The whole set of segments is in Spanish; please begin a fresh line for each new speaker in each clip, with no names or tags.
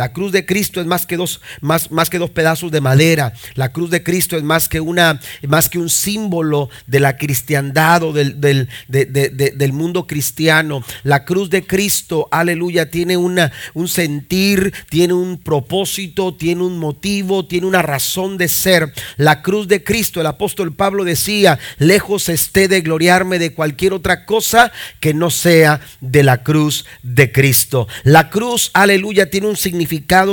La cruz de Cristo es más que dos, más, más que dos pedazos de madera. La cruz de Cristo es más que, una, más que un símbolo de la cristiandad o del, del, del mundo cristiano. La cruz de Cristo, aleluya, tiene una, un sentir, tiene un propósito, tiene un motivo, tiene una razón de ser. La cruz de Cristo, el apóstol Pablo decía, lejos esté de gloriarme de cualquier otra cosa que no sea de la cruz de Cristo. La cruz, aleluya, tiene un significado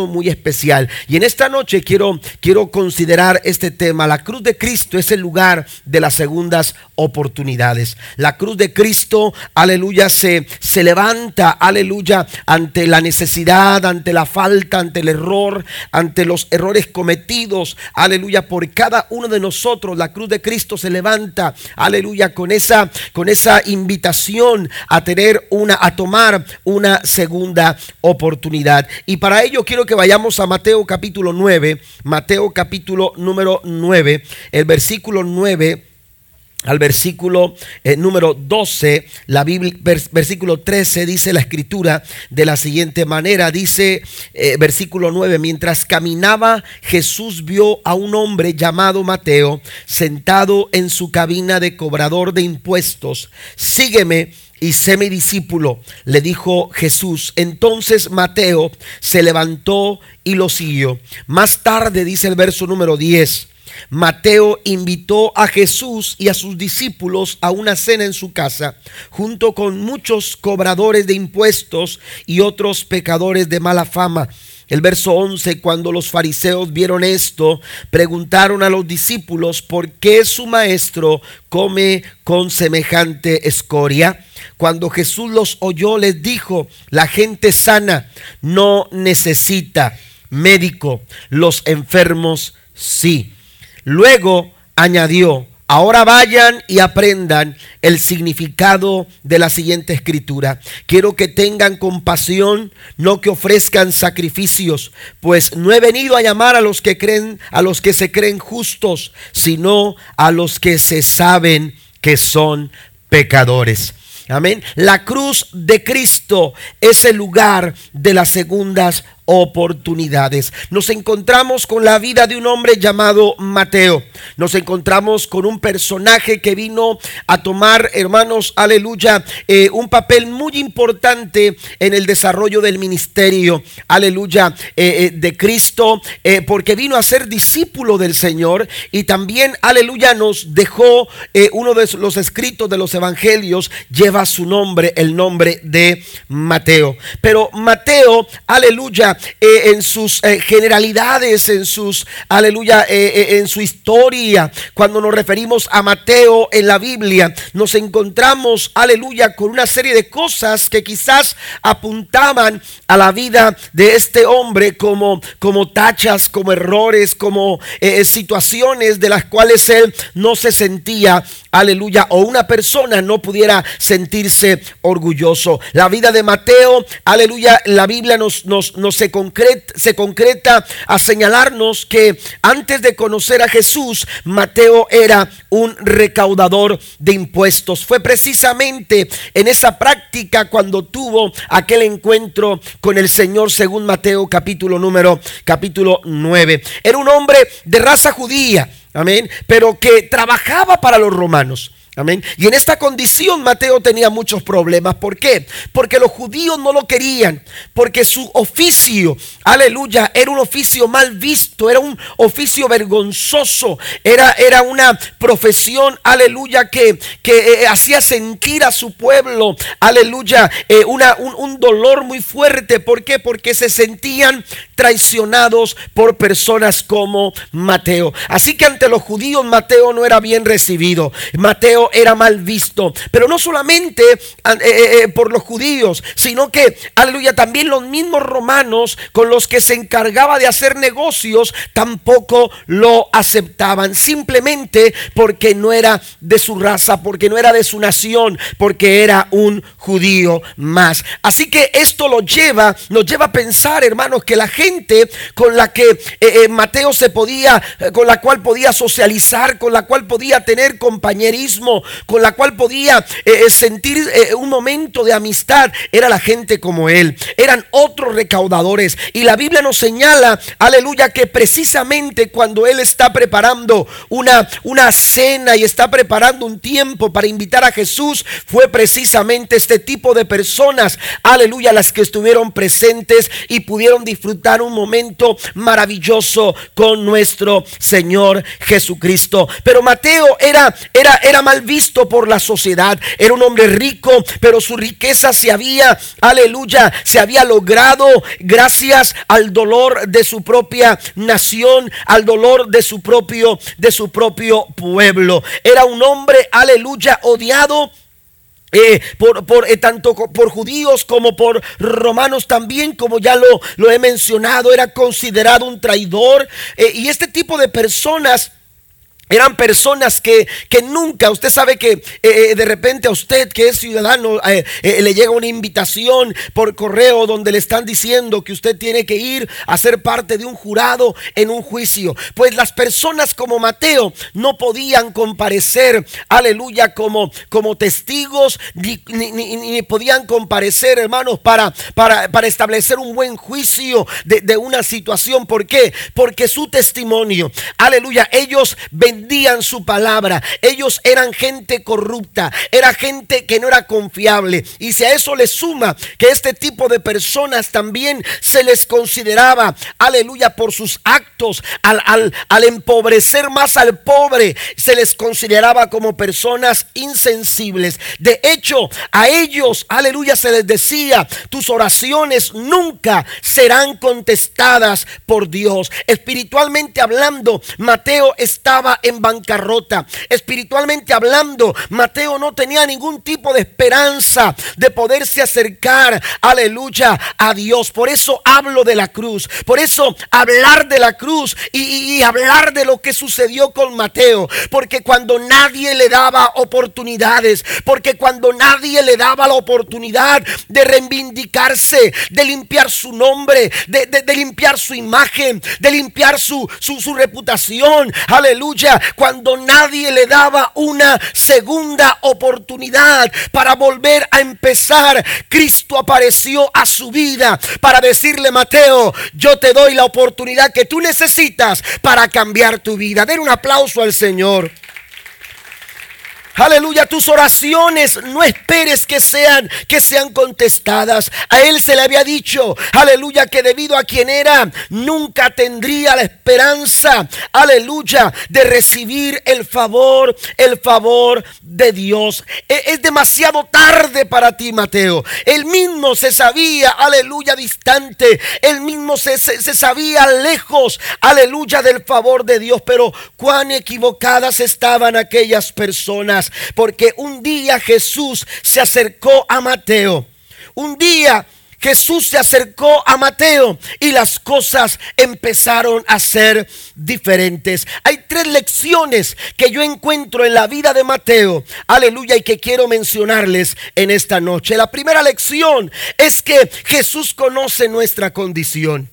muy especial. Y en esta noche quiero, quiero considerar este tema. La cruz de Cristo es el lugar de las segundas oportunidades. La cruz de Cristo, aleluya, se, se levanta, aleluya, ante la necesidad, ante la falta, ante el error, ante los errores cometidos, aleluya, por cada uno de nosotros. La cruz de Cristo se levanta, aleluya, con esa, con esa invitación a tener una, a tomar una segunda oportunidad. Y para ello quiero que vayamos a Mateo capítulo 9, Mateo capítulo número 9, el versículo 9 al versículo eh, número 12, la Biblia, versículo 13 dice la escritura de la siguiente manera, dice eh, versículo 9, mientras caminaba Jesús vio a un hombre llamado Mateo sentado en su cabina de cobrador de impuestos, sígueme y sé mi discípulo, le dijo Jesús. Entonces Mateo se levantó y lo siguió. Más tarde dice el verso número 10 Mateo invitó a Jesús y a sus discípulos a una cena en su casa, junto con muchos cobradores de impuestos y otros pecadores de mala fama. El verso 11, cuando los fariseos vieron esto, preguntaron a los discípulos por qué su maestro come con semejante escoria. Cuando Jesús los oyó, les dijo, la gente sana no necesita médico, los enfermos sí. Luego añadió, ahora vayan y aprendan el significado de la siguiente escritura. Quiero que tengan compasión, no que ofrezcan sacrificios, pues no he venido a llamar a los que creen, a los que se creen justos, sino a los que se saben que son pecadores. Amén. La cruz de Cristo es el lugar de las segundas oportunidades. Nos encontramos con la vida de un hombre llamado Mateo. Nos encontramos con un personaje que vino a tomar, hermanos, aleluya, eh, un papel muy importante en el desarrollo del ministerio, aleluya, eh, eh, de Cristo, porque vino a ser discípulo del Señor y también, aleluya, nos dejó uno de los escritos de los evangelios, lleva su nombre, el nombre de Mateo. Pero Mateo, aleluya, eh, en sus eh, generalidades, en sus, aleluya, eh, en su historia. Cuando nos referimos a Mateo en la Biblia, nos encontramos, aleluya, con una serie de cosas que quizás apuntaban a la vida de este hombre como, como tachas, como errores, como situaciones de las cuales él no se sentía aleluya, o una persona no pudiera sentirse orgulloso. La vida de Mateo, aleluya, la Biblia nos, nos, se, concreta, se concreta a señalarnos que antes de conocer a Jesús, Mateo era un recaudador de impuestos. Fue precisamente en esa práctica cuando tuvo aquel encuentro con el Señor según Mateo capítulo número capítulo 9. Era un hombre de raza judía Amén. Pero que trabajaba para los romanos. Amén. Y en esta condición Mateo tenía muchos problemas. ¿Por qué? Porque los judíos no lo querían. Porque su oficio, aleluya, era un oficio mal visto. Era un oficio vergonzoso. Era, era una profesión, aleluya, que, que eh, hacía sentir a su pueblo, aleluya, eh, una, un, un dolor muy fuerte. ¿Por qué? Porque se sentían traicionados por personas como Mateo. Así que ante los judíos Mateo no era bien recibido. Mateo era mal visto. Pero no solamente eh, eh, eh, por los judíos, sino que, aleluya, también los mismos romanos con los que se encargaba de hacer negocios tampoco lo aceptaban. Simplemente porque no era de su raza, porque no era de su nación, porque era un judío más. Así que esto lo lleva, nos lleva a pensar, hermanos, que la gente con la que Mateo se podía, con la cual podía socializar, con la cual podía tener compañerismo, con la cual podía eh, eh, sentir eh, un momento de amistad era la gente como él. Eran otros recaudadores. Y la Biblia nos señala, aleluya, que precisamente cuando él está preparando una, una cena y está preparando un tiempo para invitar a Jesús, fue precisamente este tipo de personas, aleluya, las que estuvieron presentes y pudieron disfrutar un momento maravilloso con nuestro Señor Jesucristo. Pero Mateo era, era, era mal visto por la sociedad. Era un hombre rico, pero su riqueza se había, aleluya, se había logrado gracias al dolor de su propia nación, al dolor de su propio, de su propio pueblo. Era un hombre, aleluya, odiado eh, por, por eh, tanto por judíos como por romanos también, como ya lo, lo he mencionado, era considerado un traidor. Eh, y este tipo de personas eran personas que, que, nunca, usted sabe que eh, eh, de repente a usted que es ciudadano eh, le llega una invitación por correo donde le están diciendo que usted tiene que ir a ser parte de un jurado en un juicio. Pues las personas como Mateo no podían comparecer, aleluya, como, como testigos, ni, ni, podían comparecer, hermanos, para, para, para, establecer un buen juicio de, de una situación. ¿Por qué? Porque su testimonio, aleluya, ellos ven vendían su palabra. Ellos eran gente corrupta, era gente que no era confiable. Y si a eso le suma que este tipo de personas también se les consideraba, aleluya, por sus actos, al, al, al empobrecer más al pobre, se les consideraba como personas insensibles. De hecho, a ellos, aleluya, se les decía, tus oraciones nunca serán contestadas por Dios. Espiritualmente hablando, Mateo estaba en bancarrota. Espiritualmente hablando, Mateo no tenía ningún tipo de esperanza de poderse acercar, aleluya, a Dios. Por eso hablo de la cruz. Por eso hablar de la cruz y, hablar de lo que sucedió con Mateo. Porque cuando nadie le daba oportunidades, porque cuando nadie le daba la oportunidad de reivindicarse, de limpiar su nombre, de, limpiar su imagen, de limpiar su, reputación, aleluya, cuando nadie le daba una segunda oportunidad para volver a empezar, Cristo apareció a su vida para decirle, Mateo, yo te doy la oportunidad que tú necesitas para cambiar tu vida. Den un aplauso al Señor. Aleluya, tus oraciones no esperes que sean que sean contestadas. A él se le había dicho, aleluya, que debido a quien era, nunca tendría la esperanza, aleluya, de recibir el favor, el favor de Dios. E, es demasiado tarde para ti, Mateo. Él mismo se sabía, aleluya, distante. Él mismo se, se sabía lejos, aleluya, del favor de Dios. Pero cuán equivocadas estaban aquellas personas porque un día Jesús se acercó a Mateo. Un día Jesús se acercó a Mateo y las cosas empezaron a ser diferentes. Hay tres lecciones que yo encuentro en la vida de Mateo, aleluya, y que quiero mencionarles en esta noche. La primera lección es que Jesús conoce nuestra condición.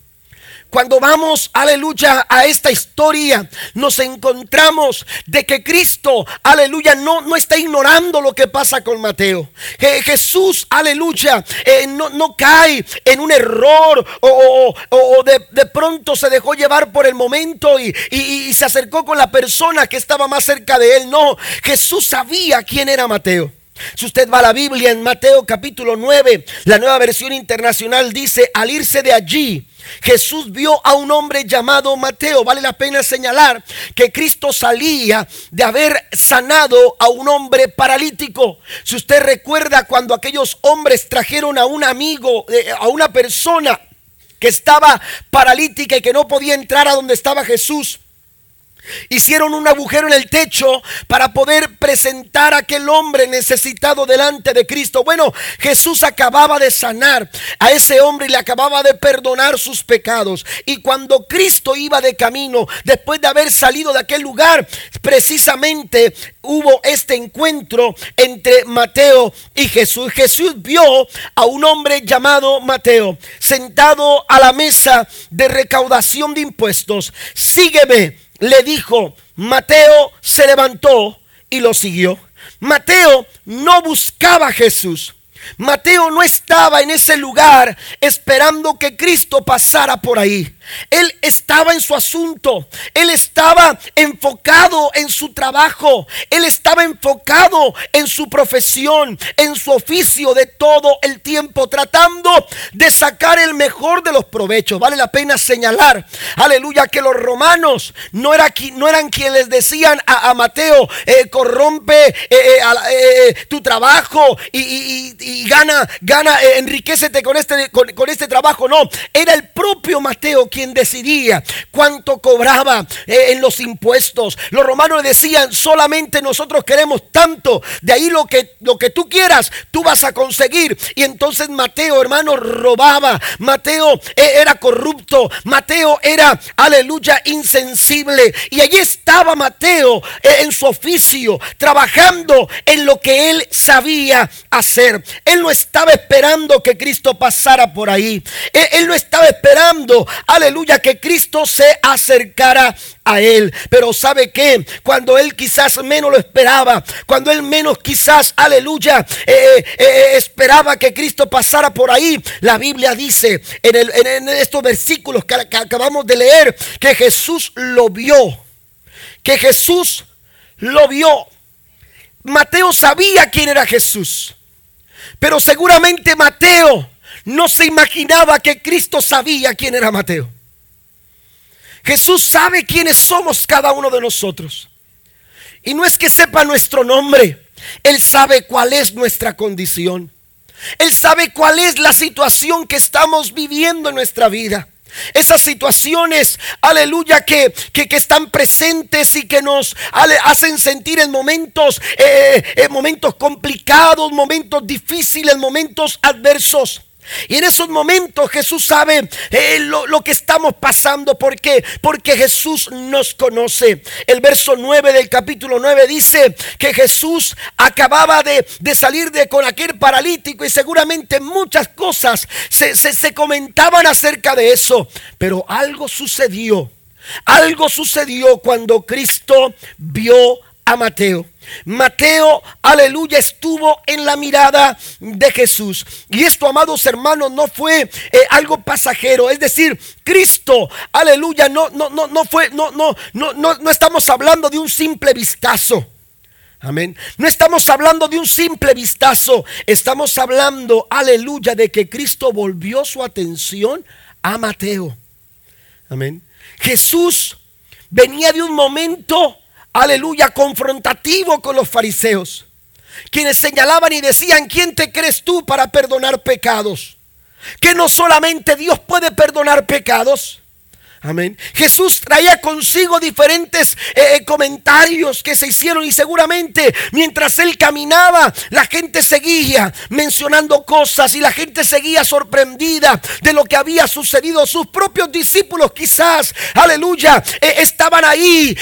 Cuando vamos, aleluya, a esta historia, nos encontramos de que Cristo, aleluya, no, no está ignorando lo que pasa con Mateo. Jesús, aleluya, eh, no, no, cae en un error o, de, pronto se dejó llevar por el momento y, y se acercó con la persona que estaba más cerca de él. No, Jesús sabía quién era Mateo. Si usted va a la Biblia en Mateo capítulo 9, la nueva versión internacional dice, al irse de allí, Jesús vio a un hombre llamado Mateo. Vale la pena señalar que Cristo salía de haber sanado a un hombre paralítico. Si usted recuerda cuando aquellos hombres trajeron a un amigo, eh, a una persona que estaba paralítica y que no podía entrar a donde estaba Jesús. Hicieron un agujero en el techo para poder presentar a aquel hombre necesitado delante de Cristo. Bueno, Jesús acababa de sanar a ese hombre y le acababa de perdonar sus pecados. Y cuando Cristo iba de camino, después de haber salido de aquel lugar, precisamente hubo este encuentro entre Mateo y Jesús. Jesús vio a un hombre llamado Mateo sentado a la mesa de recaudación de impuestos. Sígueme le dijo, Mateo se levantó y lo siguió. Mateo no buscaba a Jesús. Mateo no estaba en ese lugar esperando que Cristo pasara por ahí. Él estaba en su asunto. Él estaba enfocado en su trabajo. Él estaba enfocado en su profesión, en su oficio de todo el tiempo, tratando de sacar el mejor de los provechos. Vale la pena señalar, aleluya, que los romanos no, eran quienes decían a, Mateo, eh, corrompe eh, eh, tu trabajo y, gana, gana, enriquecete con este, con este trabajo. No, era el propio Mateo quien decidía cuánto cobraba eh, en los impuestos. Los romanos decían, solamente nosotros queremos tanto, de ahí lo que, lo que tú quieras, tú vas a conseguir. Y entonces Mateo, hermano, robaba. Mateo eh, era corrupto. Mateo era, aleluya, insensible. Y allí estaba Mateo eh, en su oficio, trabajando en lo que él sabía hacer. Él no estaba esperando que Cristo pasara por ahí. él no estaba esperando, aleluya aleluya, que Cristo se acercara a él. Pero sabe que cuando él quizás menos lo esperaba, cuando él menos quizás, aleluya, eh, eh, eh, esperaba que Cristo pasara por ahí, la Biblia dice en, estos versículos que acabamos de leer que Jesús lo vio, que Jesús lo vio. Mateo sabía quién era Jesús, pero seguramente Mateo no se imaginaba que Cristo sabía quién era Mateo. Jesús sabe quiénes somos cada uno de nosotros. Y no es que sepa nuestro nombre, Él sabe cuál es nuestra condición. Él sabe cuál es la situación que estamos viviendo en nuestra vida. Esas situaciones, aleluya, que, que, están presentes y que nos hacen sentir en momentos, eh, en momentos complicados, momentos difíciles, momentos adversos. Y en esos momentos Jesús sabe eh, lo, que estamos pasando. ¿Por qué? Porque Jesús nos conoce. El verso 9 del capítulo 9 dice que Jesús acababa de, salir de con aquel paralítico y seguramente muchas cosas se, se comentaban acerca de eso. Pero algo sucedió. Algo sucedió cuando Cristo vio a Mateo. Mateo, aleluya, estuvo en la mirada de Jesús. Y esto, amados hermanos, no fue eh, algo pasajero. Es decir, Cristo, aleluya, no, no, no, no fue, no, no, no, no, no estamos hablando de un simple vistazo. Amén. No estamos hablando de un simple vistazo. Estamos hablando, aleluya, de que Cristo volvió su atención a Mateo. Amén. Jesús venía de un momento aleluya, confrontativo con los fariseos, quienes señalaban y decían, ¿quién te crees tú para perdonar pecados? Que no solamente Dios puede perdonar pecados, Amén. Jesús traía consigo diferentes eh, eh, comentarios que se hicieron y seguramente mientras él caminaba la gente seguía mencionando cosas y la gente seguía sorprendida de lo que había sucedido. Sus propios discípulos quizás, aleluya, eh, estaban ahí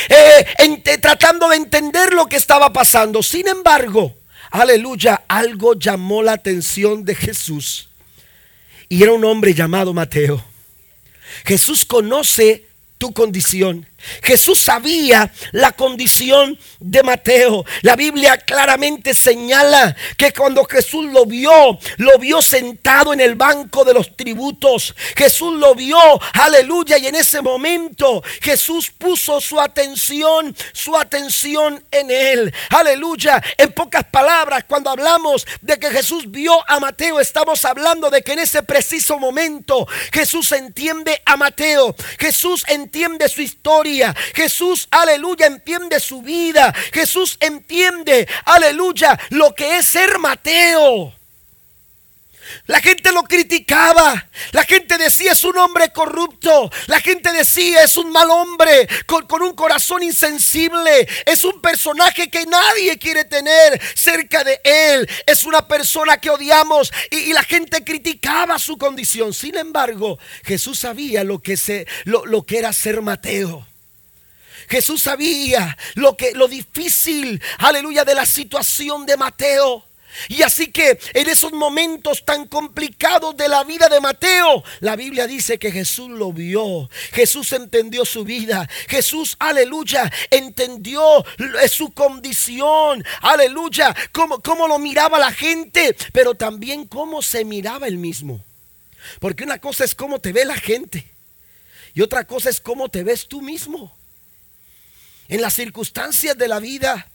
tratando de entender lo que estaba pasando. Sin embargo, aleluya, algo llamó la atención de Jesús. Y era un hombre llamado Mateo. Jesús conoce tu condición. Jesús sabía la condición de Mateo. La Biblia claramente señala que cuando Jesús lo vio, lo vio sentado en el banco de los tributos. Jesús lo vio, aleluya, y en ese momento Jesús puso su atención, su atención en él. Aleluya. En pocas palabras, cuando hablamos de que Jesús vio a Mateo, estamos hablando de que en ese preciso momento Jesús entiende a Mateo. Jesús entiende su historia Jesús, aleluya, entiende su vida. Jesús entiende, aleluya, lo que es ser Mateo. La gente lo criticaba. La gente decía es un hombre corrupto. La gente decía es un mal hombre con, un corazón insensible. Es un personaje que nadie quiere tener cerca de él. Es una persona que odiamos y, la gente criticaba su condición. Sin embargo, Jesús sabía lo que, se, lo que era ser Mateo. Jesús sabía lo que lo difícil, aleluya, de la situación de Mateo. Y así que en esos momentos tan complicados de la vida de Mateo, la Biblia dice que Jesús lo vio, Jesús entendió su vida, Jesús, aleluya, entendió su condición, aleluya, cómo, cómo lo miraba la gente, pero también cómo se miraba él mismo. Porque una cosa es cómo te ve la gente y otra cosa es cómo te ves tú mismo. En las circunstancias de la vida,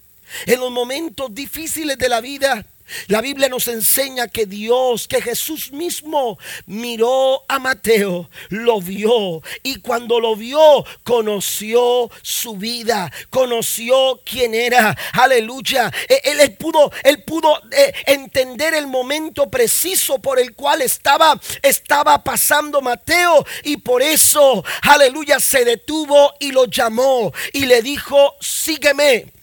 en los momentos difíciles de la vida, la Biblia nos enseña que Dios, que Jesús mismo miró a Mateo, lo vio y cuando lo vio conoció su vida, conoció quién era. Aleluya. E, él, pudo, él pudo eh, entender el momento preciso por el cual estaba, estaba pasando Mateo y por eso, aleluya, se detuvo y lo llamó y le dijo, sígueme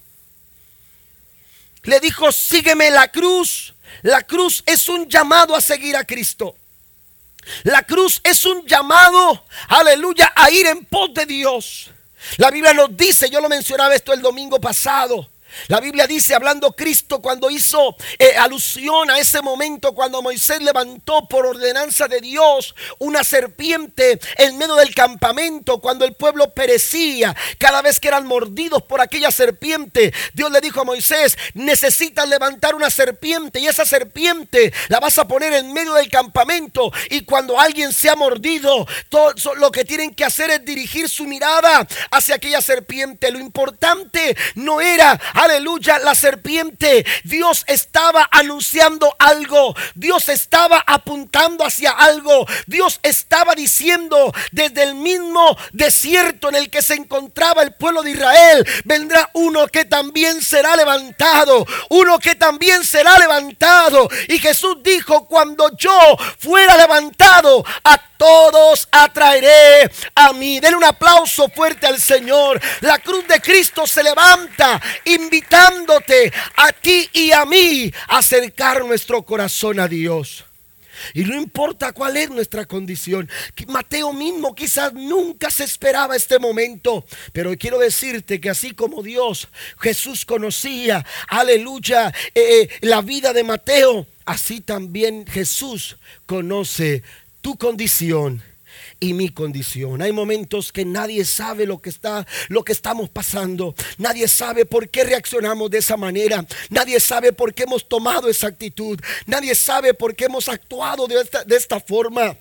le dijo, sígueme la cruz. La cruz es un llamado a seguir a Cristo. La cruz es un llamado, aleluya, a ir en pos de Dios. La Biblia nos dice, yo lo mencionaba esto el domingo pasado, la Biblia dice, hablando Cristo, cuando hizo eh, alusión a ese momento, cuando Moisés levantó por ordenanza de Dios una serpiente en medio del campamento, cuando el pueblo perecía, cada vez que eran mordidos por aquella serpiente, Dios le dijo a Moisés, necesitas levantar una serpiente y esa serpiente la vas a poner en medio del campamento y cuando alguien se ha mordido, todo lo que tienen que hacer es dirigir su mirada hacia aquella serpiente. Lo importante no era aleluya, la serpiente. Dios estaba anunciando algo. Dios estaba apuntando hacia algo. Dios estaba diciendo desde el mismo desierto en el que se encontraba el pueblo de Israel, vendrá uno que también será levantado. Uno que también será levantado. Y Jesús dijo, cuando yo fuera levantado, a todos atraeré a mí. Den un aplauso fuerte al Señor. La cruz de Cristo se levanta, invitándote a ti y a mí a acercar nuestro corazón a Dios. Y no importa cuál es nuestra condición. Mateo mismo quizás nunca se esperaba este momento. Pero quiero decirte que así como Dios, Jesús conocía, aleluya, eh, eh, la vida de Mateo, así también Jesús conoce tu condición y mi condición. Hay momentos que nadie sabe lo que está lo que estamos pasando. Nadie sabe por qué reaccionamos de esa manera. Nadie sabe por qué hemos tomado esa actitud. Nadie sabe por qué hemos actuado de esta, de esta forma.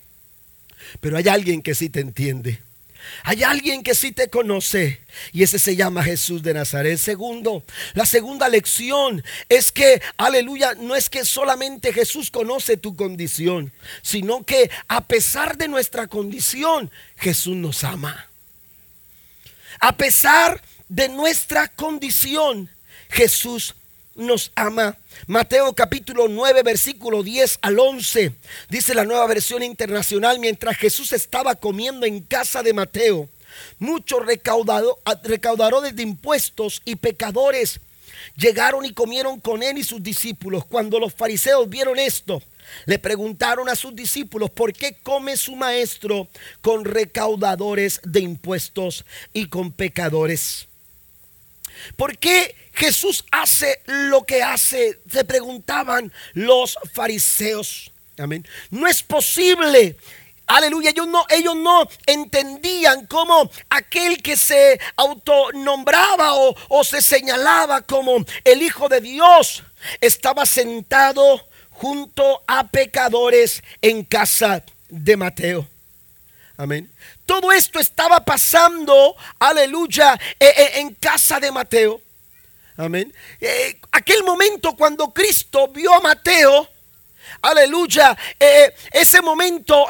Pero hay alguien que sí te entiende. Hay alguien que sí te conoce y ese se llama Jesús de Nazaret. Segundo, la segunda lección es que, aleluya, no es que solamente Jesús conoce tu condición, sino que a pesar de nuestra condición, Jesús nos ama. A pesar de nuestra condición, Jesús nos ama. Mateo capítulo 9, versículo 10 al 11, dice la nueva versión internacional, mientras Jesús estaba comiendo en casa de Mateo, muchos recaudadores de impuestos y pecadores llegaron y comieron con él y sus discípulos. Cuando los fariseos vieron esto, le preguntaron a sus discípulos, ¿por qué come su maestro con recaudadores de impuestos y con pecadores? ¿Por qué Jesús hace lo que hace? Se preguntaban los fariseos. Amén. No es posible. Aleluya, ellos no, ellos no entendían cómo aquel que se autonombraba o, o se señalaba como el Hijo de Dios estaba sentado junto a pecadores en casa de Mateo. Amén. Todo esto estaba pasando, aleluya, eh, eh, en casa de Mateo. Amén. Eh, aquel momento cuando Cristo vio a Mateo, aleluya, ese momento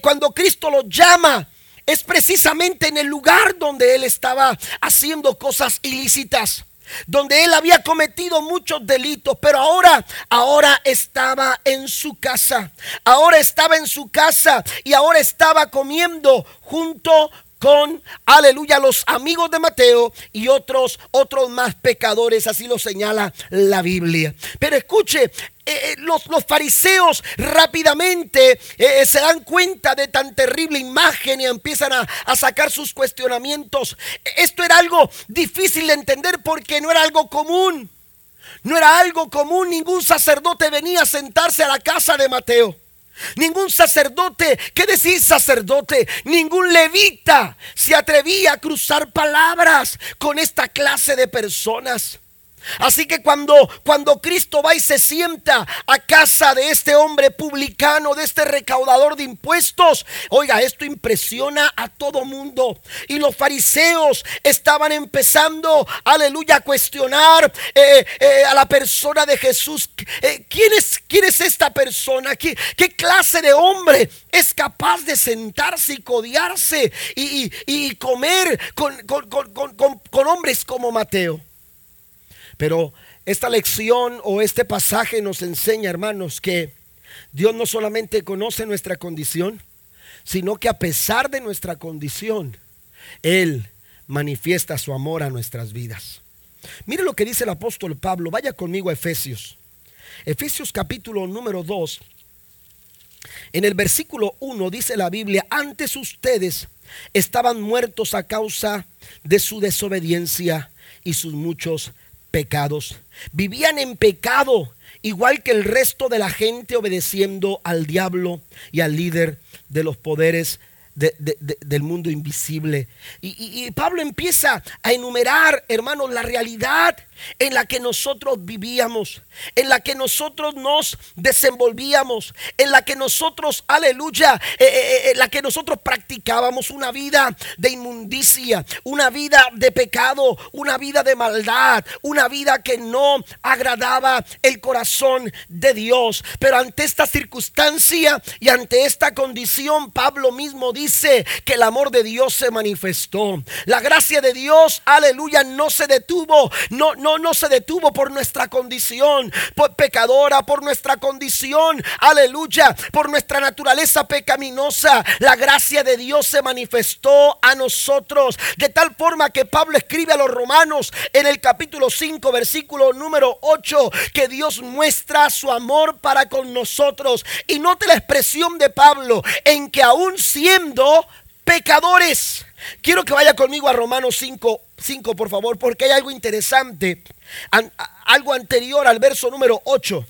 cuando Cristo lo llama, es precisamente en el lugar donde él estaba haciendo cosas ilícitas donde él había cometido muchos delitos, pero ahora, ahora estaba en su casa, ahora estaba en su casa y ahora estaba comiendo junto con, aleluya, los amigos de Mateo y otros, otros más pecadores, así lo señala la Biblia. Pero escuche, eh, eh, los, los, fariseos rápidamente eh, se dan cuenta de tan terrible imagen y empiezan a, a, sacar sus cuestionamientos. Esto era algo difícil de entender porque no era algo común. No era algo común, ningún sacerdote venía a sentarse a la casa de Mateo. Ningún sacerdote, ¿qué decir sacerdote? Ningún levita se atrevía a cruzar palabras con esta clase de personas. Así que cuando, cuando Cristo va y se sienta a casa de este hombre publicano, de este recaudador de impuestos, oiga, esto impresiona a todo mundo. Y los fariseos estaban empezando, aleluya, a cuestionar eh, eh, a la persona de Jesús. Eh, ¿quién, es, ¿Quién es esta persona? ¿Qué, qué clase de hombre es capaz de sentarse y codiarse y, comer con, con hombres como Mateo? Pero esta lección o este pasaje nos enseña, hermanos, que Dios no solamente conoce nuestra condición, sino que a pesar de nuestra condición, Él manifiesta su amor a nuestras vidas. Mire lo que dice el apóstol Pablo. Vaya conmigo a Efesios. Efesios capítulo número 2. En el versículo 1 dice la Biblia, antes ustedes estaban muertos a causa de su desobediencia y sus muchos pecados. Vivían en pecado, igual que el resto de la gente, obedeciendo al diablo y al líder de los poderes del mundo invisible. Y, y, Pablo empieza a enumerar, hermanos, la realidad en la que nosotros vivíamos, en la que nosotros nos desenvolvíamos, en la que nosotros, aleluya, eh, eh, eh, en la que nosotros practicábamos una vida de inmundicia, una vida de pecado, una vida de maldad, una vida que no agradaba el corazón de Dios. Pero ante esta circunstancia y ante esta condición, Pablo mismo dice que el amor de Dios se manifestó. La gracia de Dios, aleluya, no se detuvo, no, no no, se detuvo por nuestra condición por pecadora, por nuestra condición, aleluya, por nuestra naturaleza pecaminosa. La gracia de Dios se manifestó a nosotros de tal forma que Pablo escribe a los romanos en el capítulo 5, versículo número 8, que Dios muestra su amor para con nosotros. Y note la expresión de Pablo en que aún siendo pecadores, Quiero que vaya conmigo a Romanos 5, 5, por favor, porque hay algo interesante, algo anterior al verso número 8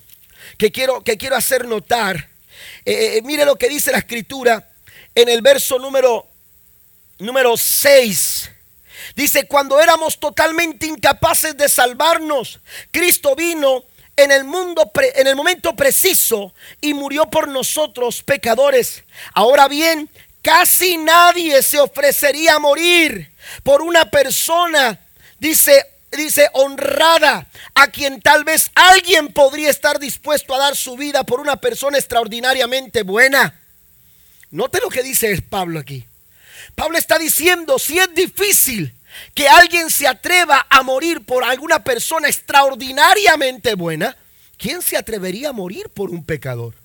que quiero, que quiero hacer notar. Eh, eh, mire lo que dice la escritura en el verso número, número 6. Dice, cuando éramos totalmente incapaces de salvarnos, Cristo vino en el mundo en el momento preciso y murió por nosotros pecadores. Ahora bien, Casi nadie se ofrecería a morir por una persona, dice, dice, honrada, a quien tal vez alguien podría estar dispuesto a dar su vida por una persona extraordinariamente buena. Note lo que dice Pablo aquí. Pablo está diciendo, si es difícil que alguien se atreva a morir por alguna persona extraordinariamente buena, ¿quién se atrevería a morir por un pecador?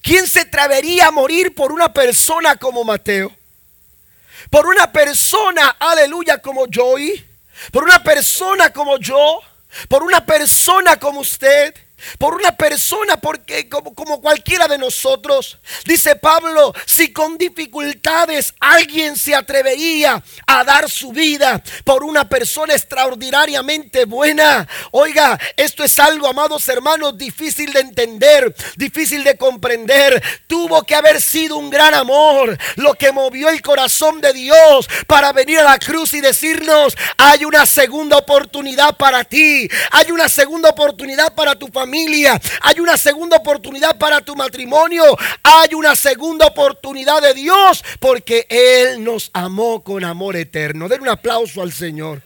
¿Quién se atrevería a morir por una persona como Mateo? Por una persona, aleluya, como Joey. Por una persona como yo. Por una persona como usted por una persona, porque como, como, cualquiera de nosotros, dice Pablo, si con dificultades alguien se atrevería a dar su vida por una persona extraordinariamente buena, oiga, esto es algo, amados hermanos, difícil de entender, difícil de comprender. Tuvo que haber sido un gran amor lo que movió el corazón de Dios para venir a la cruz y decirnos, hay una segunda oportunidad para ti, hay una segunda oportunidad para tu familia hay una segunda oportunidad para tu matrimonio, hay una segunda oportunidad de Dios porque Él nos amó con amor eterno. Den un aplauso al Señor.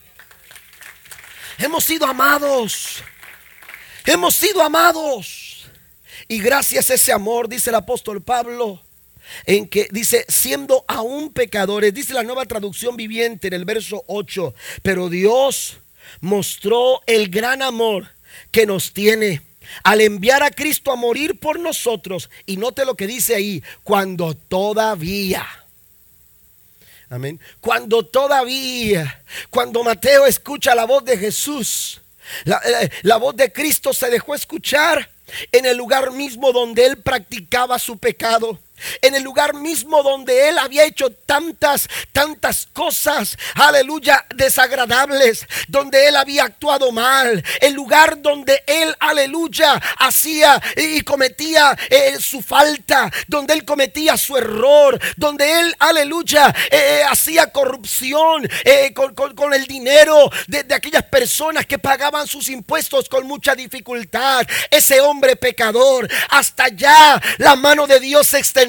Hemos sido amados. Hemos sido amados. Y gracias a ese amor, dice el apóstol Pablo, en que dice, siendo aún pecadores, dice la nueva traducción viviente en el verso 8, pero Dios mostró el gran amor que nos tiene al enviar a Cristo a morir por nosotros. Y note lo que dice ahí, cuando todavía. Amén. Cuando todavía, cuando Mateo escucha la voz de Jesús, la, eh, la, voz de Cristo se dejó escuchar en el lugar mismo donde él practicaba su pecado. En el lugar mismo donde él había hecho tantas, tantas cosas, aleluya, desagradables, donde él había actuado mal, el lugar donde él, aleluya, hacía y cometía eh, su falta, donde él cometía su error, donde él, aleluya, eh, hacía corrupción eh, con, el dinero de, de aquellas personas que pagaban sus impuestos con mucha dificultad, ese hombre pecador, hasta allá la mano de Dios se extendió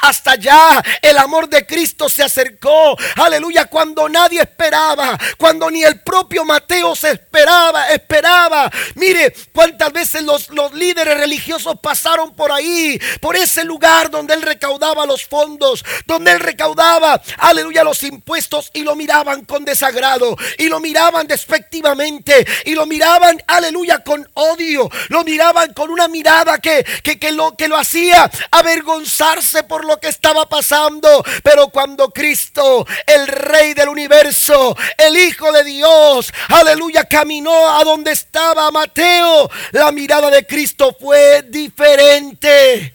hasta allá. El amor de Cristo se acercó. Aleluya. Cuando nadie esperaba. Cuando ni el propio Mateo se esperaba. Esperaba. Mire cuántas veces los, los líderes religiosos pasaron por ahí. Por ese lugar donde él recaudaba los fondos. Donde él recaudaba. Aleluya. Los impuestos. Y lo miraban con desagrado. Y lo miraban despectivamente. Y lo miraban. Aleluya. Con odio. Lo miraban con una mirada que, que, que lo, que lo hacía por lo que estaba pasando. Pero cuando Cristo, el Rey del universo, el Hijo de Dios, aleluya, caminó a donde estaba Mateo, la mirada de Cristo fue diferente.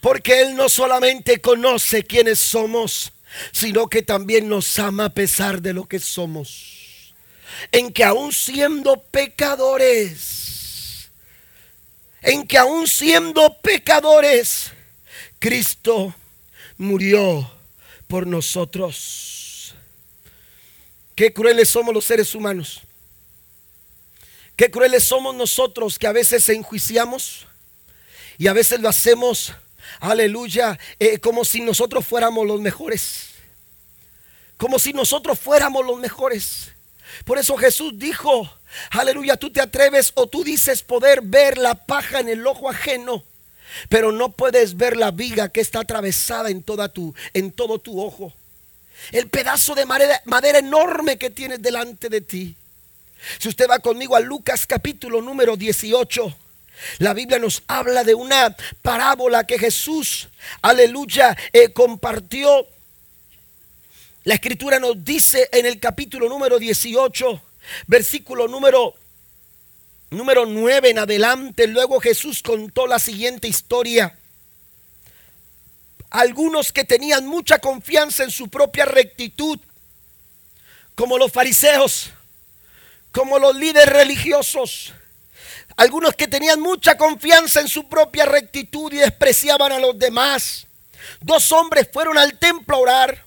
Porque Él no solamente conoce quiénes somos, sino que también nos ama a pesar de lo que somos. En que aún siendo pecadores, en que aún siendo pecadores, Cristo murió por nosotros. Qué crueles somos los seres humanos. Qué crueles somos nosotros que a veces enjuiciamos y a veces lo hacemos, aleluya, eh, como si nosotros fuéramos los mejores. Como si nosotros fuéramos los mejores. Por eso Jesús dijo, aleluya, tú te atreves o tú dices poder ver la paja en el ojo ajeno pero no puedes ver la viga que está atravesada en, toda tu, en todo tu ojo. El pedazo de madera, enorme que tienes delante de ti. Si usted va conmigo a Lucas capítulo número 18, la Biblia nos habla de una parábola que Jesús, aleluya, eh, compartió. La escritura nos dice en el capítulo número 18, versículo número número 9 en adelante, luego Jesús contó la siguiente historia. Algunos que tenían mucha confianza en su propia rectitud, como los fariseos, como los líderes religiosos, algunos que tenían mucha confianza en su propia rectitud y despreciaban a los demás. Dos hombres fueron al templo a orar.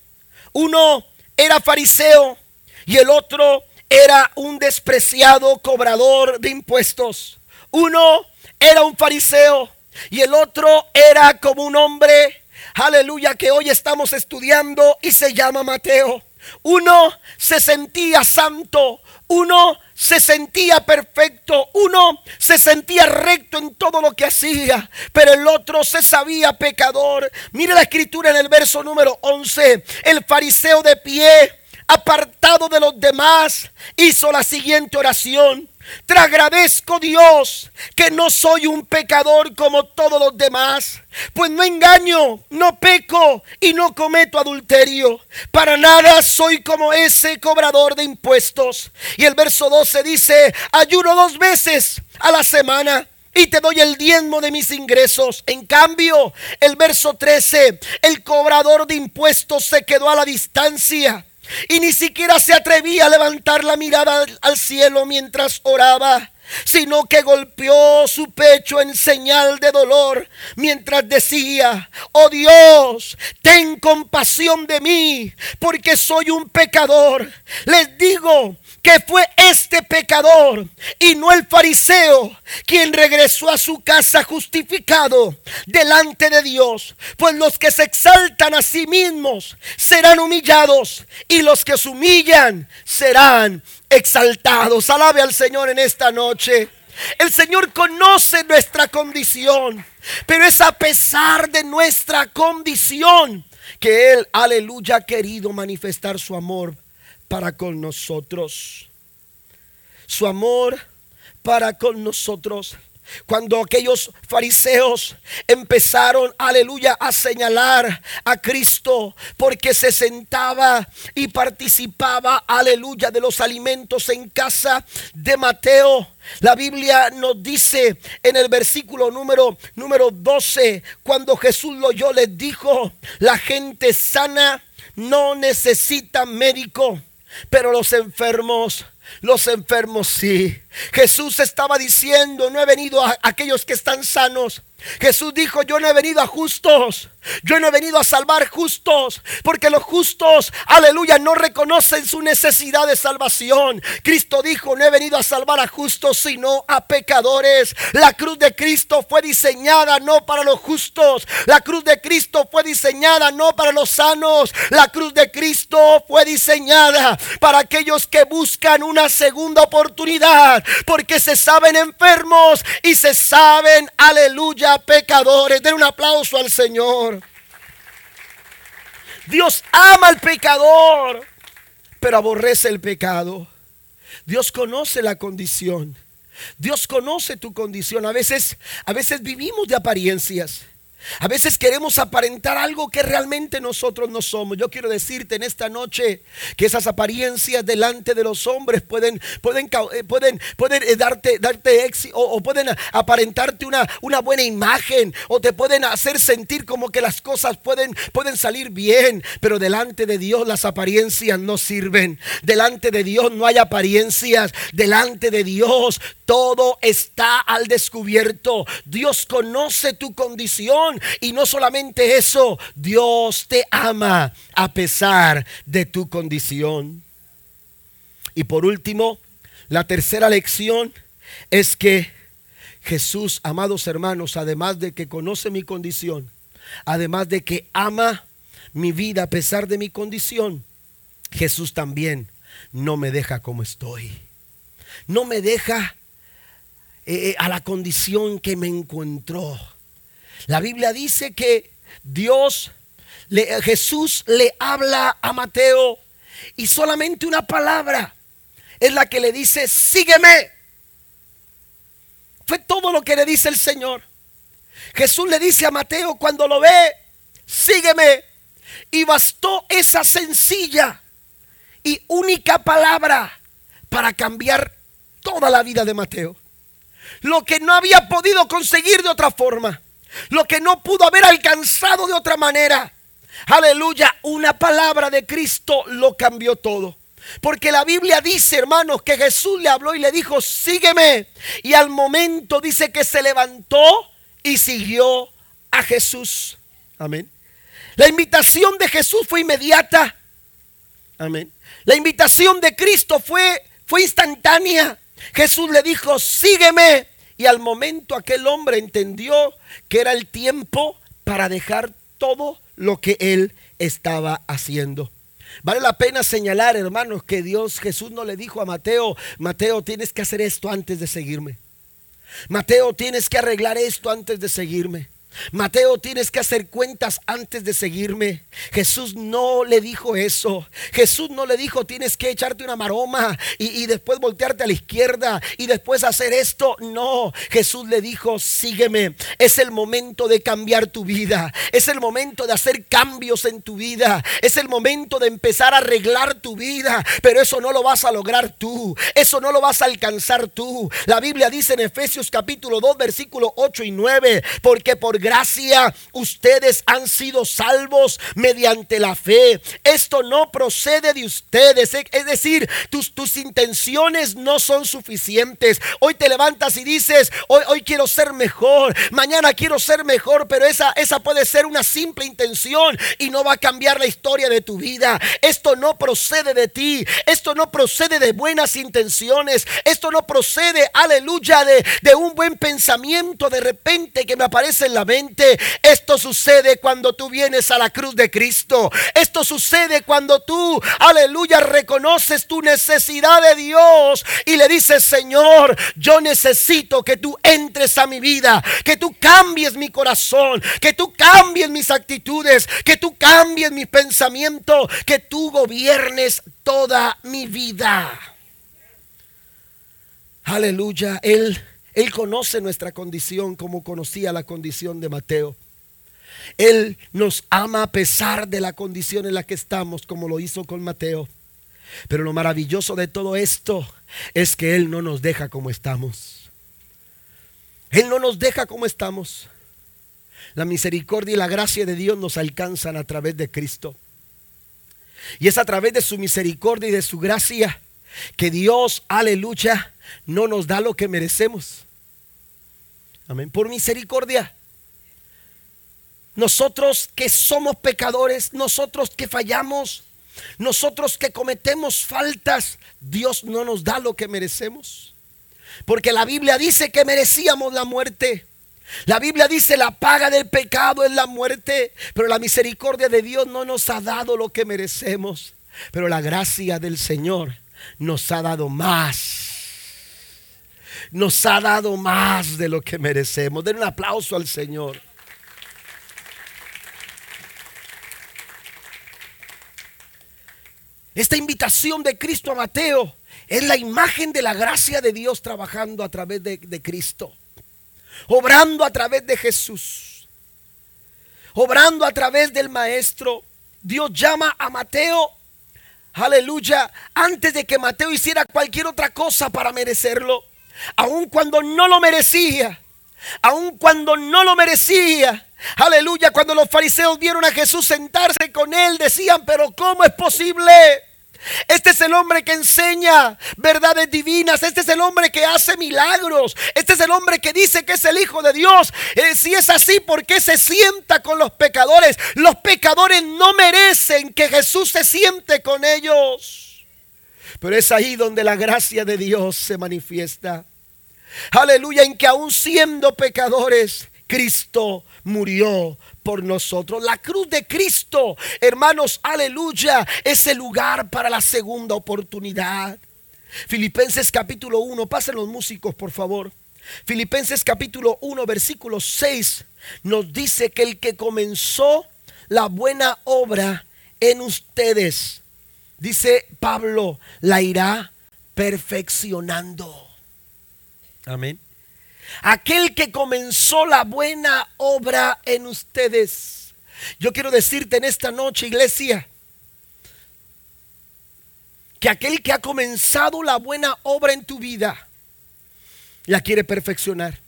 Uno era fariseo y el otro era un despreciado cobrador de impuestos. Uno era un fariseo y el otro era como un hombre, aleluya, que hoy estamos estudiando y se llama Mateo. Uno se sentía santo, uno se sentía perfecto, uno se sentía recto en todo lo que hacía, pero el otro se sabía pecador. Mire la escritura en el verso número 11, el fariseo de pie apartado de los demás, hizo la siguiente oración. Te agradezco Dios que no soy un pecador como todos los demás, pues no engaño, no peco y no cometo adulterio. Para nada soy como ese cobrador de impuestos. Y el verso 12 dice, ayuno dos veces a la semana y te doy el diezmo de mis ingresos. En cambio, el verso 13, el cobrador de impuestos se quedó a la distancia y ni siquiera se atrevía a levantar la mirada al cielo mientras oraba, sino que golpeó su pecho en señal de dolor mientras decía, oh Dios, ten compasión de mí, porque soy un pecador. Les digo que fue este pecador y no el fariseo quien regresó a su casa justificado delante de Dios. Pues los que se exaltan a sí mismos serán humillados y los que se humillan serán exaltados. Alabe al Señor en esta noche. El Señor conoce nuestra condición, pero es a pesar de nuestra condición que Él, aleluya, ha querido manifestar su amor para con nosotros. Su amor para con nosotros. cuando aquellos fariseos empezaron, aleluya, a señalar a Cristo porque se sentaba y participaba, aleluya, de los alimentos en casa de Mateo. La Biblia nos dice en el versículo número, número 12, cuando Jesús lo oyó, les dijo, la gente sana no necesita médico, pero los enfermos los enfermos sí. Jesús estaba diciendo, no he venido a aquellos que están sanos. Jesús dijo, yo no he venido a justos, yo no he venido a salvar justos, porque los justos, aleluya, no reconocen su necesidad de salvación. Cristo dijo, no he venido a salvar a justos, sino a pecadores. La cruz de Cristo fue diseñada no para los justos, la cruz de Cristo fue diseñada no para los sanos, la cruz de Cristo fue diseñada para aquellos que buscan una segunda oportunidad, porque se saben enfermos y se saben, aleluya, pecadores. Den un aplauso al Señor. Dios ama al pecador, pero aborrece el pecado. Dios conoce la condición. Dios conoce tu condición. A veces, a veces vivimos de apariencias. A veces queremos aparentar algo que realmente nosotros no somos. Yo quiero decirte en esta noche que esas apariencias delante de los hombres pueden, pueden, eh, pueden, pueden eh, darte, darte éxito o, pueden aparentarte una, una buena imagen o te pueden hacer sentir como que las cosas pueden, pueden salir bien. Pero delante de Dios las apariencias no sirven. Delante de Dios no hay apariencias. Delante de Dios todo está al descubierto. Dios conoce tu condición. Y no solamente eso, Dios te ama a pesar de tu condición. Y por último, la tercera lección es que Jesús, amados hermanos, además de que conoce mi condición, además de que ama mi vida a pesar de mi condición, Jesús también no me deja como estoy. No me deja eh, a la condición que me encontró. La Biblia dice que Dios, Jesús le habla a Mateo y solamente una palabra es la que le dice, sígueme. Fue todo lo que le dice el Señor. Jesús le dice a Mateo cuando lo ve, sígueme. Y bastó esa sencilla y única palabra para cambiar toda la vida de Mateo. Lo que no había podido conseguir de otra forma. Lo que no pudo haber alcanzado de otra manera. Aleluya, una palabra de Cristo lo cambió todo. Porque la Biblia dice, hermanos, que Jesús le habló y le dijo, sígueme. Y al momento dice que se levantó y siguió a Jesús. Amén. La invitación de Jesús fue inmediata. Amén. La invitación de Cristo fue, fue instantánea. Jesús le dijo, sígueme. Y al momento aquel hombre entendió que era el tiempo para dejar todo lo que él estaba haciendo. Vale la pena señalar, hermanos, que Dios Jesús no le dijo a Mateo, Mateo, tienes que hacer esto antes de seguirme. Mateo, tienes que arreglar esto antes de seguirme. Mateo, tienes que hacer cuentas antes de seguirme. Jesús no le dijo eso. Jesús no le dijo, tienes que echarte una maroma y, después voltearte a la izquierda y después hacer esto. No, Jesús le dijo, sígueme. Es el momento de cambiar tu vida. Es el momento de hacer cambios en tu vida. Es el momento de empezar a arreglar tu vida. Pero eso no lo vas a lograr tú. Eso no lo vas a alcanzar tú. La Biblia dice en Efesios capítulo 2, versículo 8 y 9, porque por gracia ustedes han sido salvos mediante la fe. Esto no procede de ustedes. Es decir, tus, tus intenciones no son suficientes. Hoy te levantas y dices, hoy, hoy quiero ser mejor. Mañana quiero ser mejor. Pero esa, esa puede ser una simple intención y no va a cambiar la historia de tu vida. Esto no procede de ti. Esto no procede de buenas intenciones. Esto no procede, aleluya, de, de un buen pensamiento de repente que me aparece en la esto sucede cuando tú vienes a la cruz de Cristo. Esto sucede cuando tú, aleluya, reconoces tu necesidad de Dios y le dices, Señor, yo necesito que tú entres a mi vida, que tú cambies mi corazón, que tú cambies mis actitudes, que tú cambies mi pensamiento, que tú gobiernes toda mi vida. Aleluya, Él Él conoce nuestra condición como conocía la condición de Mateo. Él nos ama a pesar de la condición en la que estamos, como lo hizo con Mateo. Pero lo maravilloso de todo esto es que Él no nos deja como estamos. Él no nos deja como estamos. La misericordia y la gracia de Dios nos alcanzan a través de Cristo. Y es a través de su misericordia y de su gracia que Dios, aleluya, no nos da lo que merecemos. Amén. Por misericordia. Nosotros que somos pecadores, nosotros que fallamos, nosotros que cometemos faltas, Dios no nos da lo que merecemos. Porque la Biblia dice que merecíamos la muerte. La Biblia dice la paga del pecado es la muerte, pero la misericordia de Dios no nos ha dado lo que merecemos. Pero la gracia del Señor nos ha dado más. Nos ha dado más de lo que merecemos. Den un aplauso al Señor. Esta invitación de Cristo a Mateo es la imagen de la gracia de Dios trabajando a través de, de Cristo obrando a través de Jesús, obrando a través del Maestro. Dios llama a Mateo, aleluya, antes de que Mateo hiciera cualquier otra cosa para merecerlo, aun cuando no lo merecía, aun cuando no lo merecía. Aleluya, cuando los fariseos vieron a Jesús sentarse con él, decían, pero ¿cómo es posible? Este es el hombre que enseña verdades divinas. Este es el hombre que hace milagros. Este es el hombre que dice que es el Hijo de Dios. Eh, si es así, ¿por qué se sienta con los pecadores? Los pecadores no merecen que Jesús se siente con ellos. Pero es ahí donde la gracia de Dios se manifiesta. Aleluya, en que aún siendo pecadores, Cristo murió por nosotros. La cruz de Cristo, hermanos, aleluya, es el lugar para la segunda oportunidad. Filipenses capítulo 1, pasen los músicos por favor. Filipenses capítulo 1, versículo 6 nos dice que el que comenzó la buena obra en ustedes, dice Pablo, la irá perfeccionando. Amén aquel que comenzó la buena obra en ustedes. Yo quiero decirte en esta noche, iglesia, que aquel que ha comenzado la buena obra en tu vida, la quiere perfeccionar.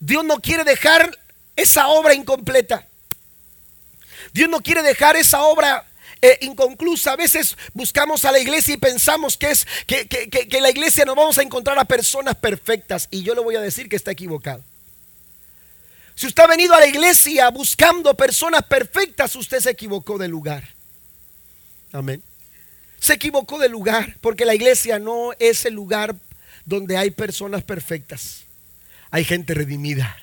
Dios no quiere dejar esa obra incompleta. Dios no quiere dejar esa obra eh, inconclusa. A veces buscamos a la iglesia y pensamos que es que, que, la iglesia nos vamos a encontrar a personas perfectas. Y yo le voy a decir que está equivocado. Si usted ha venido a la iglesia buscando personas perfectas, usted se equivocó de lugar. Amén. Se equivocó de lugar porque la iglesia no es el lugar donde hay personas perfectas. Hay gente redimida.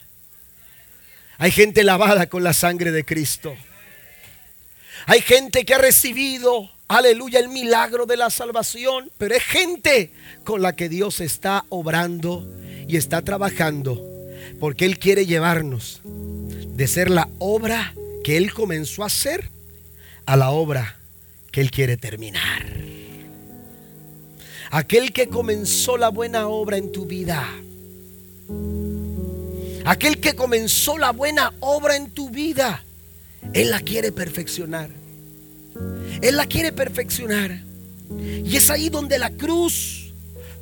Hay gente lavada con la sangre de Cristo. Hay gente que ha recibido, aleluya, el milagro de la salvación, pero es gente con la que Dios está obrando y está trabajando, porque Él quiere llevarnos de ser la obra que Él comenzó a hacer a la obra que Él quiere terminar. Aquel que comenzó la buena obra en tu vida. Aquel que comenzó la buena obra en tu vida él la quiere perfeccionar. Él la quiere perfeccionar. Y es ahí donde la cruz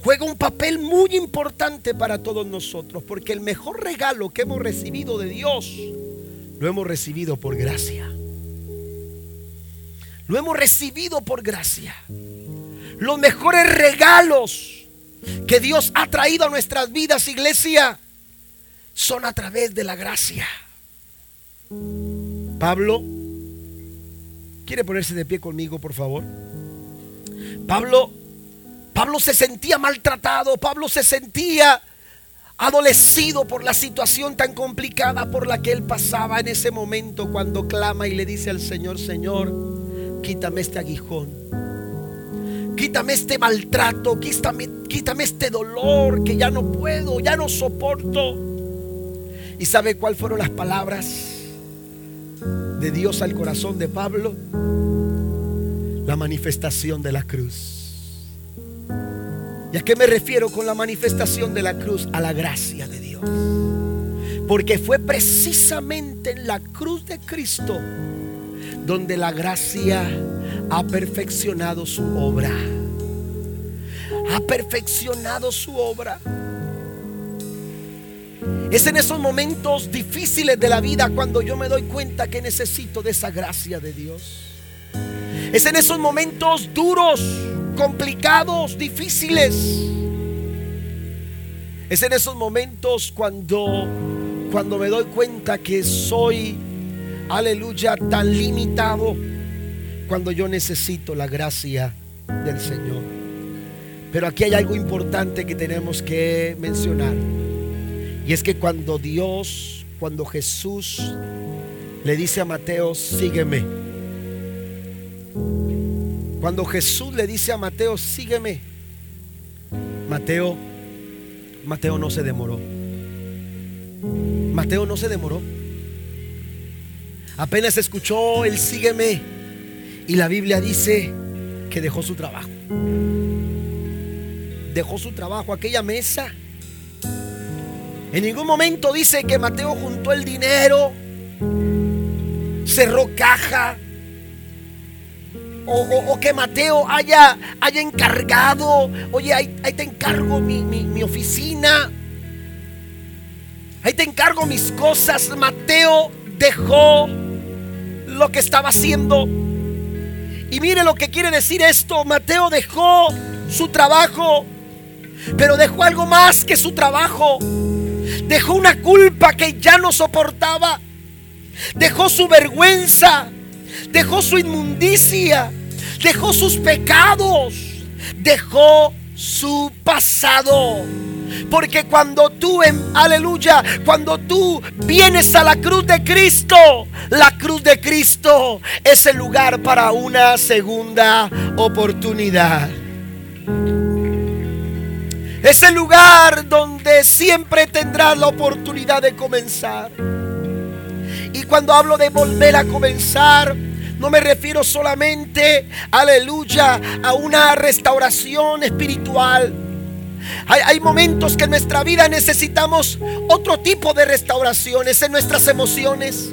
juega un papel muy importante para todos nosotros. Porque el mejor regalo que hemos recibido de Dios, lo hemos recibido por gracia. Lo hemos recibido por gracia. Los mejores regalos que Dios ha traído a nuestras vidas, iglesia, son a través de la gracia. Pablo, ¿quiere ponerse de pie conmigo, por favor? Pablo, Pablo se sentía maltratado, Pablo se sentía adolecido por la situación tan complicada por la que él pasaba en ese momento cuando clama y le dice al Señor, Señor, quítame este aguijón, quítame este maltrato, quítame, quítame este dolor que ya no puedo, ya no soporto. ¿Y sabe cuáles fueron las palabras? De Dios al corazón de Pablo? La manifestación de la cruz. ¿Y a qué me refiero con la manifestación de la cruz? A la gracia de Dios. Porque fue precisamente en la cruz de Cristo donde la gracia ha perfeccionado su obra. Ha perfeccionado su obra. Es en esos momentos difíciles de la vida cuando yo me doy cuenta que necesito de esa gracia de Dios. Es en esos momentos duros, complicados, difíciles. Es en esos momentos cuando cuando me doy cuenta que soy aleluya tan limitado cuando yo necesito la gracia del Señor. Pero aquí hay algo importante que tenemos que mencionar. Y es que cuando Dios, cuando Jesús le dice a Mateo, sígueme. Cuando Jesús le dice a Mateo, sígueme. Mateo, Mateo no se demoró. Mateo no se demoró. Apenas escuchó el sígueme y la Biblia dice que dejó su trabajo. Dejó su trabajo, aquella mesa. En ningún momento dice que Mateo juntó el dinero, cerró caja, o, que Mateo haya, haya encargado, oye, ahí, te encargo mi, mi oficina, ahí te encargo mis cosas. Mateo dejó lo que estaba haciendo. Y mire lo que quiere decir esto. Mateo dejó su trabajo, pero dejó algo más que su trabajo. Dejó una culpa que ya no soportaba. Dejó su vergüenza. Dejó su inmundicia. Dejó sus pecados. Dejó su pasado. Porque cuando tú, en, aleluya, cuando tú vienes a la cruz de Cristo, la cruz de Cristo es el lugar para una segunda oportunidad. Es el lugar donde siempre tendrás la oportunidad de comenzar. Y cuando hablo de volver a comenzar, no me refiero solamente, aleluya, a una restauración espiritual hay, momentos que en nuestra vida necesitamos otro tipo de restauraciones en nuestras emociones.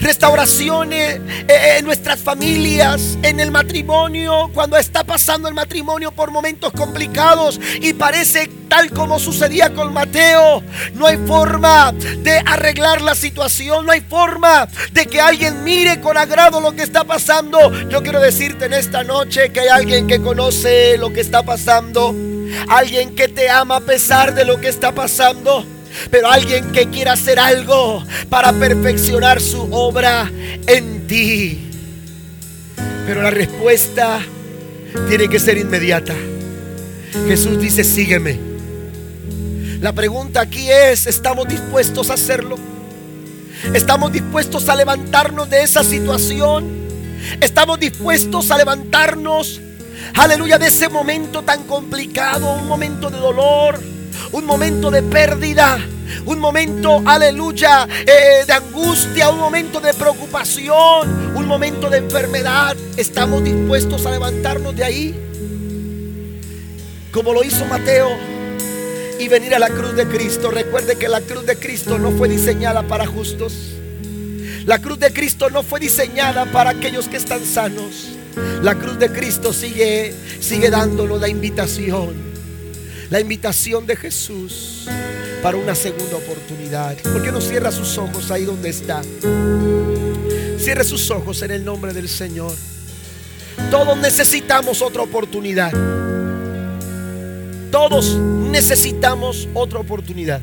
Restauraciones eh, en nuestras familias, en el matrimonio, cuando está pasando el matrimonio por momentos complicados y parece tal como sucedía con Mateo. No hay forma de arreglar la situación, no hay forma de que alguien mire con agrado lo que está pasando. Yo quiero decirte en esta noche que hay alguien que conoce lo que está pasando Alguien que te ama a pesar de lo que está pasando. Pero alguien que quiera hacer algo para perfeccionar su obra en ti. Pero la respuesta tiene que ser inmediata. Jesús dice, sígueme. La pregunta aquí es, ¿estamos dispuestos a hacerlo? ¿Estamos dispuestos a levantarnos de esa situación? ¿Estamos dispuestos a levantarnos aleluya, de ese momento tan complicado, un momento de dolor, un momento de pérdida, un momento, aleluya, eh, de angustia, un momento de preocupación, un momento de enfermedad. ¿Estamos dispuestos a levantarnos de ahí? Como lo hizo Mateo y venir a la cruz de Cristo. Recuerde que la cruz de Cristo no fue diseñada para justos. La cruz de Cristo no fue diseñada para aquellos que están sanos. La cruz de Cristo sigue, sigue dándonos la invitación. La invitación de Jesús para una segunda oportunidad. ¿Por qué no cierra sus ojos ahí donde está? Cierre sus ojos en el nombre del Señor. Todos necesitamos otra oportunidad. Todos necesitamos otra oportunidad.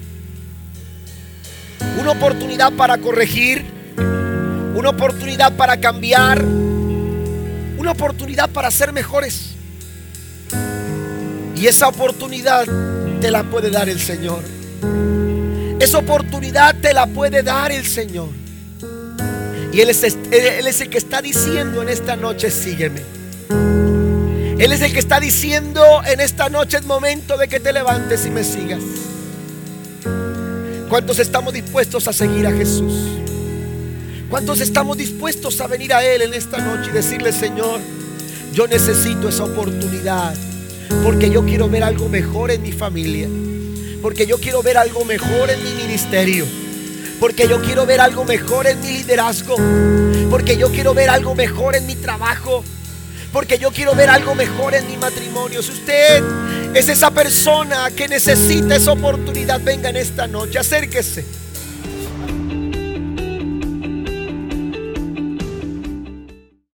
Una oportunidad para corregir. Una oportunidad para cambiar una oportunidad para ser mejores. Y esa oportunidad te la puede dar el Señor. Esa oportunidad te la puede dar el Señor. Y Él es, el que está diciendo en esta noche, sígueme. Él es el que está diciendo en esta noche es momento de que te levantes y me sigas. ¿Cuántos estamos dispuestos a seguir a Jesús? ¿Cuántos estamos dispuestos a venir a Él en esta noche y decirle, Señor, yo necesito esa oportunidad Porque yo quiero ver algo mejor en mi familia. Porque yo quiero ver algo mejor en mi ministerio. Porque yo quiero ver algo mejor en mi liderazgo. Porque yo quiero ver algo mejor en mi trabajo. Porque yo quiero ver algo mejor en mi matrimonio. Si usted es esa persona que necesita esa oportunidad, venga en esta noche, acérquese.